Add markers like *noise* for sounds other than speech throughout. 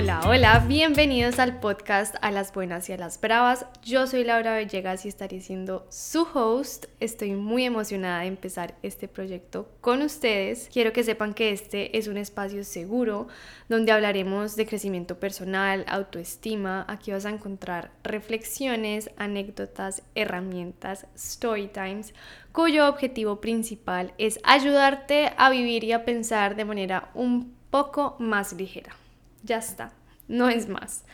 Hola, hola, bienvenidos al podcast A las Buenas y a las Bravas. Yo soy Laura Villegas y estaré siendo su host. Estoy muy emocionada de empezar este proyecto con ustedes. Quiero que sepan que este es un espacio seguro donde hablaremos de crecimiento personal, autoestima. Aquí vas a encontrar reflexiones, anécdotas, herramientas, story times, cuyo objetivo principal es ayudarte a vivir y a pensar de manera un poco más ligera. Ya está, no es más.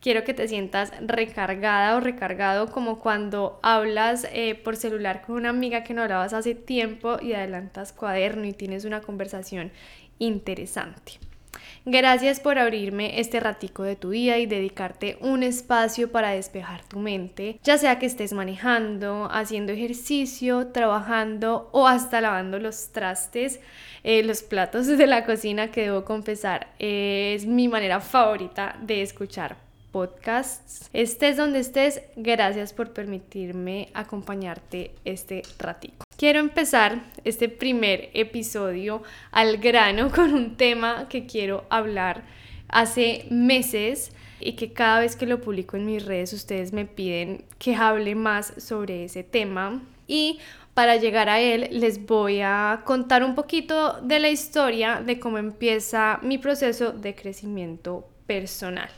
Quiero que te sientas recargada o recargado como cuando hablas eh, por celular con una amiga que no hablabas hace tiempo y adelantas cuaderno y tienes una conversación interesante. Gracias por abrirme este ratico de tu día y dedicarte un espacio para despejar tu mente, ya sea que estés manejando, haciendo ejercicio, trabajando o hasta lavando los trastes, eh, los platos de la cocina que debo confesar es mi manera favorita de escuchar podcasts. Estés donde estés, gracias por permitirme acompañarte este ratico. Quiero empezar este primer episodio al grano con un tema que quiero hablar hace meses y que cada vez que lo publico en mis redes ustedes me piden que hable más sobre ese tema y para llegar a él les voy a contar un poquito de la historia de cómo empieza mi proceso de crecimiento personal.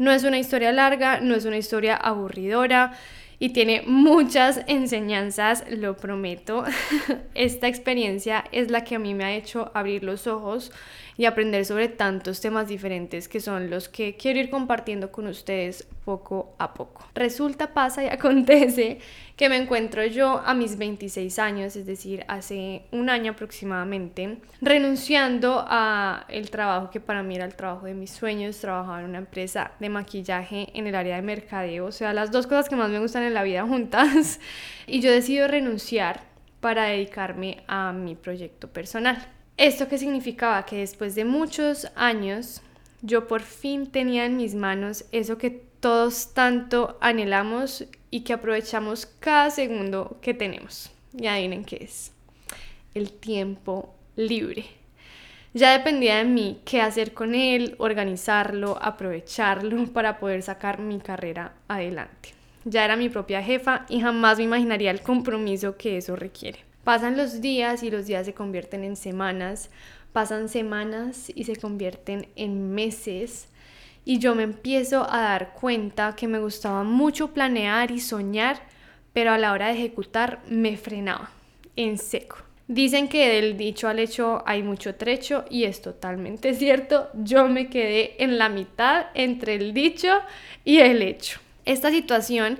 No es una historia larga, no es una historia aburridora y tiene muchas enseñanzas, lo prometo. *laughs* Esta experiencia es la que a mí me ha hecho abrir los ojos y aprender sobre tantos temas diferentes que son los que quiero ir compartiendo con ustedes poco a poco. Resulta, pasa y *laughs* acontece que me encuentro yo a mis 26 años, es decir, hace un año aproximadamente, renunciando a el trabajo que para mí era el trabajo de mis sueños, trabajaba en una empresa de maquillaje en el área de mercadeo, o sea, las dos cosas que más me gustan en la vida juntas, *laughs* y yo decido renunciar para dedicarme a mi proyecto personal. ¿Esto qué significaba? Que después de muchos años yo por fin tenía en mis manos eso que todos tanto anhelamos y que aprovechamos cada segundo que tenemos. Y adivinen qué es. El tiempo libre. Ya dependía de mí qué hacer con él, organizarlo, aprovecharlo *laughs* para poder sacar mi carrera adelante. Ya era mi propia jefa y jamás me imaginaría el compromiso que eso requiere. Pasan los días y los días se convierten en semanas, pasan semanas y se convierten en meses y yo me empiezo a dar cuenta que me gustaba mucho planear y soñar, pero a la hora de ejecutar me frenaba en seco. Dicen que del dicho al hecho hay mucho trecho y es totalmente *laughs* cierto. Yo me quedé en la mitad entre el dicho y el hecho. Esta situación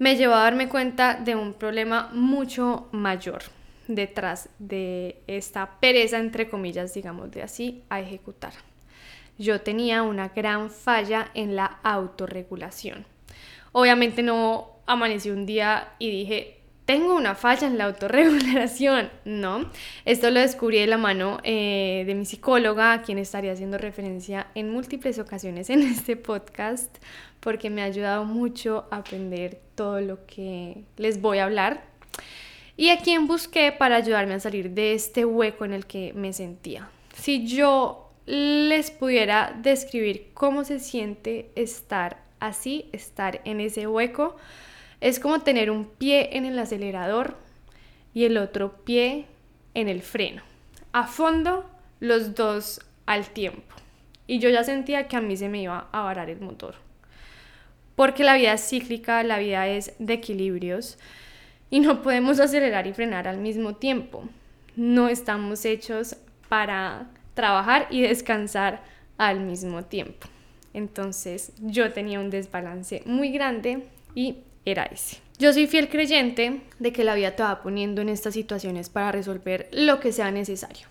me llevó a darme cuenta de un problema mucho mayor detrás de esta pereza, entre comillas, digamos de así, a ejecutar. Yo tenía una gran falla en la autorregulación. Obviamente no amanecí un día y dije, tengo una falla en la autorregulación. No, esto lo descubrí de la mano eh, de mi psicóloga, a quien estaría haciendo referencia en múltiples ocasiones en este podcast, porque me ha ayudado mucho a aprender todo lo que les voy a hablar y a quien busqué para ayudarme a salir de este hueco en el que me sentía. Si yo les pudiera describir cómo se siente estar así, estar en ese hueco, es como tener un pie en el acelerador y el otro pie en el freno. A fondo, los dos al tiempo. Y yo ya sentía que a mí se me iba a varar el motor porque la vida es cíclica, la vida es de equilibrios y no podemos acelerar y frenar al mismo tiempo. No estamos hechos para trabajar y descansar al mismo tiempo. Entonces yo tenía un desbalance muy grande y era ese. Yo soy fiel creyente de que la vida te va poniendo en estas situaciones para resolver lo que sea necesario.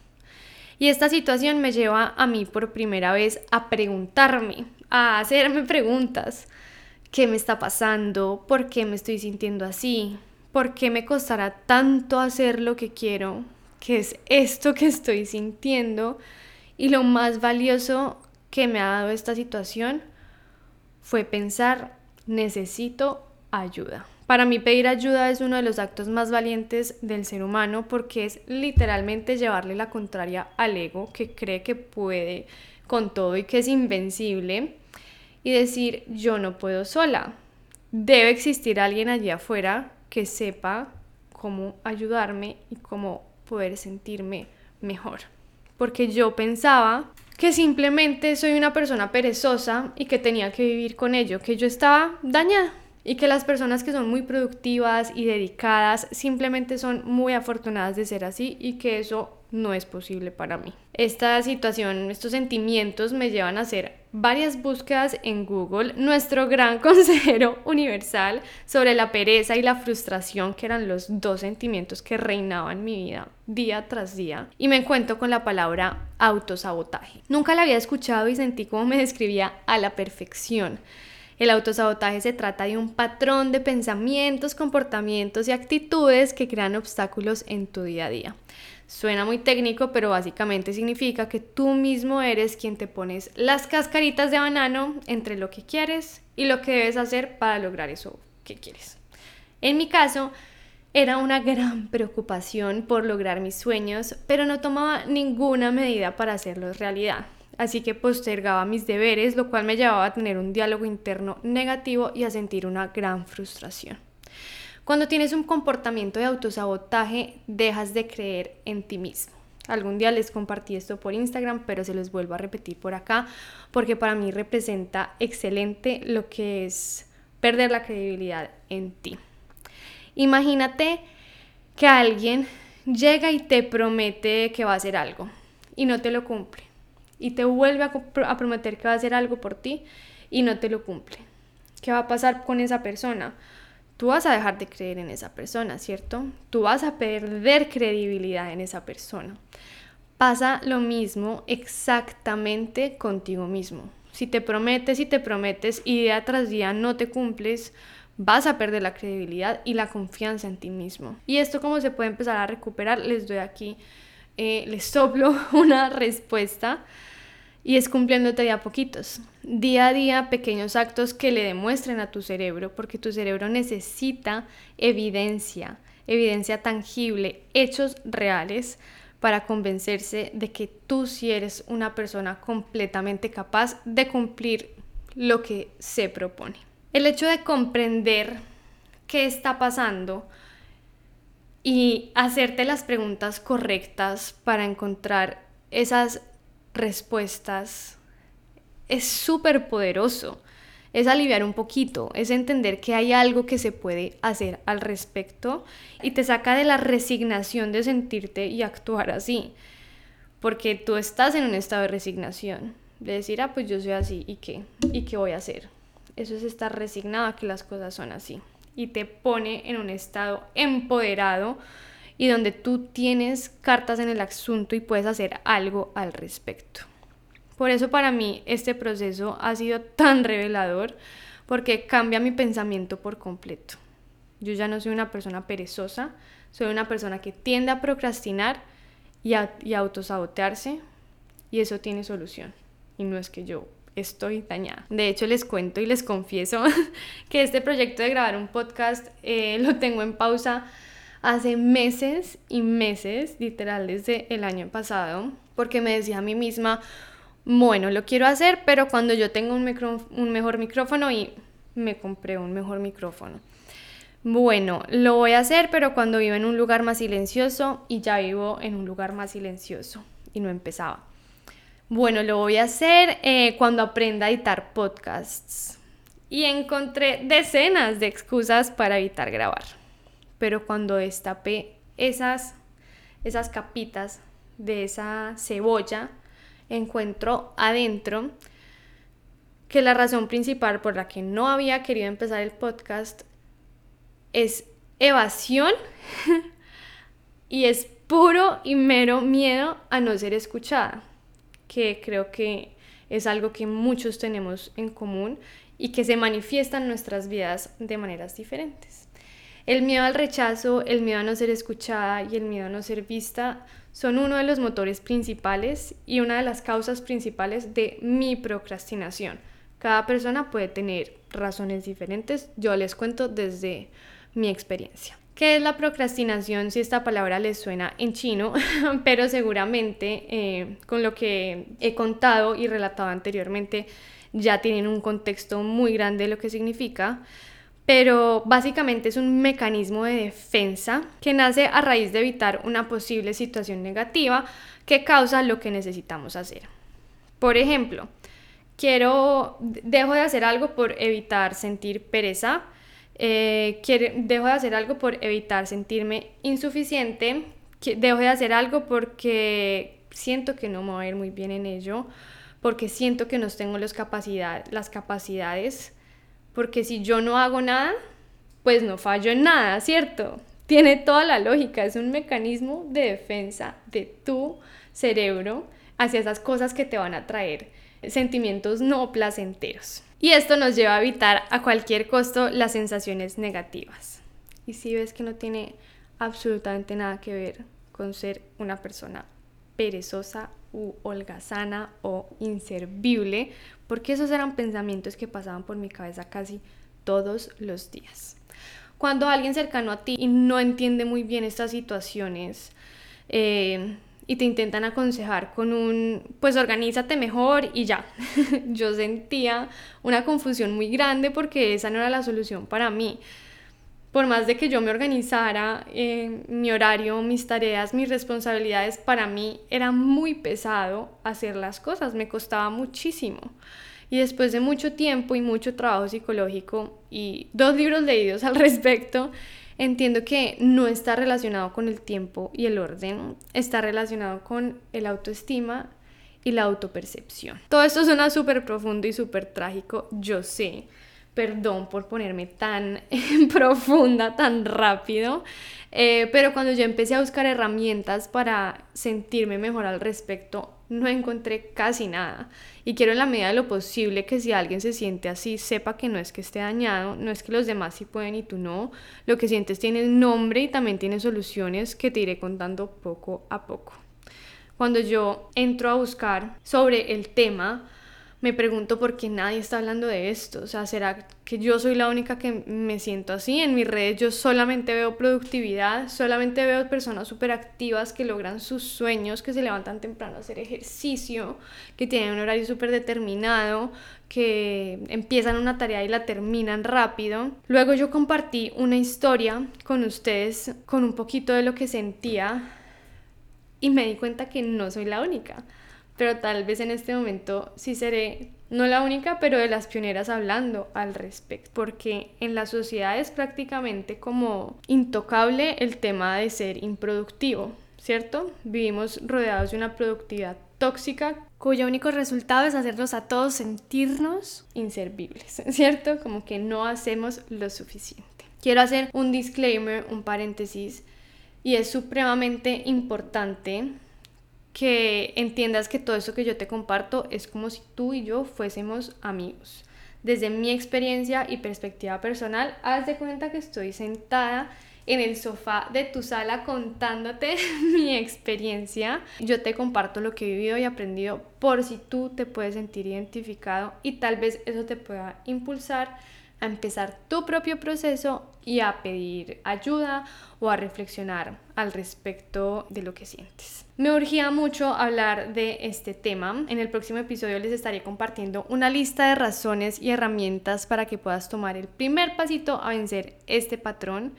Y esta situación me lleva a mí por primera vez a preguntarme, a hacerme preguntas qué me está pasando, por qué me estoy sintiendo así, por qué me costará tanto hacer lo que quiero, qué es esto que estoy sintiendo. Y lo más valioso que me ha dado esta situación fue pensar, necesito ayuda. Para mí pedir ayuda es uno de los actos más valientes del ser humano porque es literalmente llevarle la contraria al ego que cree que puede con todo y que es invencible y decir yo no puedo sola. Debe existir alguien allí afuera que sepa cómo ayudarme y cómo poder sentirme mejor. Porque yo pensaba que simplemente soy una persona perezosa y que tenía que vivir con ello, que yo estaba dañada y que las personas que son muy productivas y dedicadas simplemente son muy afortunadas de ser así y que eso no es posible para mí. Esta situación, estos sentimientos me llevan a hacer varias búsquedas en Google, nuestro gran *laughs* consejero universal sobre la pereza y la frustración, que eran los dos sentimientos que reinaban en mi vida día tras día, y me encuentro con la palabra autosabotaje. Nunca la había escuchado y sentí como me describía a la perfección. El autosabotaje se trata de un patrón de pensamientos, comportamientos y actitudes que crean obstáculos en tu día a día. Suena muy técnico, pero básicamente significa que tú mismo eres quien te pones las cascaritas de banano entre lo que quieres y lo que debes hacer para lograr eso que quieres. En mi caso, era una gran preocupación por lograr mis sueños, pero no tomaba ninguna medida para hacerlos realidad. Así que postergaba mis deberes, lo cual me llevaba a tener un diálogo interno negativo y a sentir una gran frustración. Cuando tienes un comportamiento de autosabotaje, dejas de creer en ti mismo. Algún día les compartí esto por Instagram, pero se los vuelvo a repetir por acá, porque para mí representa excelente lo que es perder la credibilidad en ti. Imagínate que alguien llega y te promete que va a hacer algo y no te lo cumple. Y te vuelve a, prometer que va a hacer algo por ti y no te lo cumple. ¿Qué va a pasar con esa persona? tú vas a dejar de creer en esa persona, ¿cierto? Tú vas a perder credibilidad en esa persona. Pasa lo mismo exactamente contigo mismo. Si te prometes y te prometes y día tras día no te cumples, vas a perder la credibilidad y la confianza en ti mismo. Y esto cómo se puede empezar a recuperar, les doy aquí, eh, les soplo *laughs* una respuesta y es cumpliéndote de a poquitos. Día a día pequeños actos que le demuestren a tu cerebro, porque tu cerebro necesita evidencia, evidencia tangible, hechos reales para convencerse de que tú sí eres una persona completamente capaz de cumplir lo que se propone. El hecho de comprender qué está pasando y hacerte las preguntas correctas para encontrar esas respuestas es súper poderoso. Es aliviar un poquito, es entender que hay algo que se puede hacer al respecto y te saca de la resignación de sentirte y actuar así. Porque tú estás en un estado de resignación, de decir, ah, pues yo soy así, ¿y qué? ¿Y qué voy a hacer? Eso es estar resignado a que las cosas son así. Y te pone en un estado empoderado y donde tú tienes cartas en el asunto y puedes hacer algo al respecto. Por eso para mí este proceso ha sido tan *laughs* revelador porque cambia mi pensamiento por completo. Yo ya no soy una persona perezosa, soy una persona que tiende a procrastinar y a, y autosabotearse y eso tiene solución. Y no es que yo estoy dañada. De hecho, les cuento y les confieso *laughs* que este proyecto de grabar un podcast eh, lo tengo en pausa hace meses y meses, literal desde el año pasado, porque me decía a mí misma, bueno, lo quiero hacer, pero cuando yo tenga un, un mejor micrófono y me compré un mejor micrófono. Bueno, lo voy a hacer, pero cuando vivo en un lugar más silencioso y ya vivo en un lugar más silencioso y no empezaba. Bueno, lo voy a hacer eh, cuando aprenda a editar podcasts. Y encontré decenas de excusas para evitar grabar pero cuando destapé esas, esas capitas de esa cebolla, encuentro adentro que la razón principal por la que no había querido empezar el podcast es evasión *laughs* y es puro y mero miedo a no ser escuchada, que creo que es algo que muchos tenemos en común y que se manifiesta en nuestras vidas de maneras diferentes. El miedo al rechazo, el miedo a no ser escuchada y el miedo a no ser vista son uno de los motores principales y una de las causas principales de mi procrastinación. Cada persona puede tener razones diferentes, yo les cuento desde mi experiencia. ¿Qué es la procrastinación? Si esta palabra les suena en chino, *laughs* pero seguramente eh, con lo que he contado y relatado anteriormente ya tienen un contexto muy grande de lo que significa. Pero básicamente es un mecanismo de defensa que nace a raíz de evitar una posible situación negativa que causa lo que necesitamos hacer. Por ejemplo, quiero, dejo de hacer algo por evitar sentir pereza, eh, dejo de hacer algo por evitar sentirme insuficiente, dejo de hacer algo porque siento que no me voy a ir muy bien en ello, porque siento que no tengo las, las capacidades, porque si yo no hago nada, pues no fallo en nada, ¿cierto? Tiene toda la lógica, es un mecanismo de defensa de tu cerebro hacia esas cosas que te van a traer sentimientos no placenteros. Y esto nos lleva a evitar a cualquier costo las sensaciones negativas. Y si ves que no tiene absolutamente nada que ver con ser una persona perezosa u holgazana o inservible, porque esos eran pensamientos que pasaban por mi cabeza casi todos los días. Cuando alguien cercano a ti no entiende muy bien estas situaciones, eh, y te intentan aconsejar con un, pues organízate mejor y ya. *laughs* yo sentía una confusión muy grande porque esa no era la solución para mí. Por más de que yo me organizara, eh, mi horario, mis tareas, mis responsabilidades, para mí era muy pesado hacer las cosas, me costaba muchísimo. Y después de mucho tiempo y mucho trabajo psicológico y dos libros leídos al *laughs* respecto, entiendo que no está relacionado con el tiempo y el orden, está relacionado con el autoestima y la autopercepción. Todo esto suena súper profundo y súper trágico, yo sé. Perdón por ponerme tan *laughs* profunda, tan rápido, eh, pero cuando yo empecé a buscar herramientas para sentirme mejor al respecto, no encontré casi nada. Y quiero en la medida de lo posible que si alguien se siente así, sepa que no es que esté dañado, no es que los demás sí pueden y tú no. Lo que sientes tiene nombre y también tiene soluciones que te iré contando poco a poco. Cuando yo entro a buscar sobre el tema, me pregunto por qué nadie está hablando de esto. O sea, ¿será que yo soy la única que me siento así? En mis redes yo solamente veo productividad, solamente veo personas súper activas que logran sus sueños, que se levantan temprano a hacer ejercicio, que tienen un horario súper determinado, que empiezan una tarea y la terminan rápido. Luego yo compartí una historia con ustedes con un poquito de lo que sentía y me di cuenta que no soy la única pero tal vez en este momento sí seré no la única, pero de las pioneras hablando al respecto, porque en la sociedad es prácticamente como intocable el tema de ser improductivo, ¿cierto? Vivimos rodeados de una productividad tóxica cuyo único resultado es hacernos a todos sentirnos inservibles, *laughs* ¿cierto? Como que no hacemos lo suficiente. Quiero hacer un disclaimer, un paréntesis, y es supremamente importante que entiendas que todo eso que yo te comparto es como si tú y yo fuésemos amigos. Desde mi experiencia y perspectiva personal, haz de cuenta que estoy sentada en el sofá de tu sala contándote *laughs* mi experiencia. Yo te comparto lo que he vivido y aprendido por si tú te puedes sentir identificado y tal vez eso te pueda impulsar a empezar tu propio proceso y a pedir ayuda o a reflexionar al respecto de lo que sientes. Me urgía mucho hablar de este tema. En el próximo episodio les estaré compartiendo una lista de razones y herramientas para que puedas tomar el primer pasito a vencer este patrón.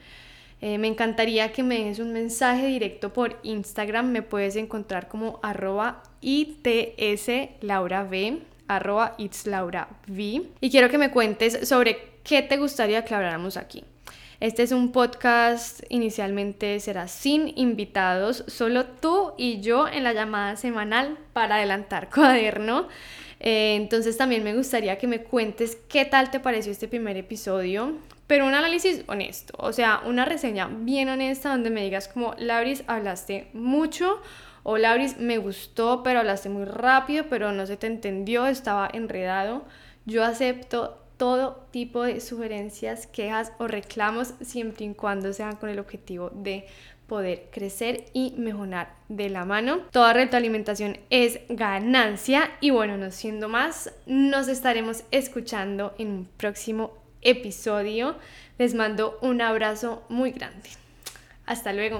Eh, me encantaría que me des un mensaje directo por Instagram. Me puedes encontrar como arroba itslaurav, arroba Y quiero que me cuentes sobre ¿qué te gustaría que habláramos aquí? Este es un podcast, inicialmente será sin invitados, solo tú y yo en la llamada semanal para adelantar *laughs* cuaderno. Eh, entonces también me gustaría que me cuentes qué tal te pareció este primer episodio, pero un análisis honesto, o sea, una reseña bien honesta donde me digas como, Lauris, hablaste mucho o Lauris, me gustó, pero hablaste muy rápido, pero no se te entendió, estaba enredado. Yo acepto todo tipo de sugerencias, quejas o reclamos, siempre y cuando sean con el objetivo de poder crecer y mejorar de la mano. Toda retroalimentación es ganancia y bueno, no siendo más, nos estaremos escuchando en un próximo episodio. Les mando un abrazo muy grande. Hasta luego.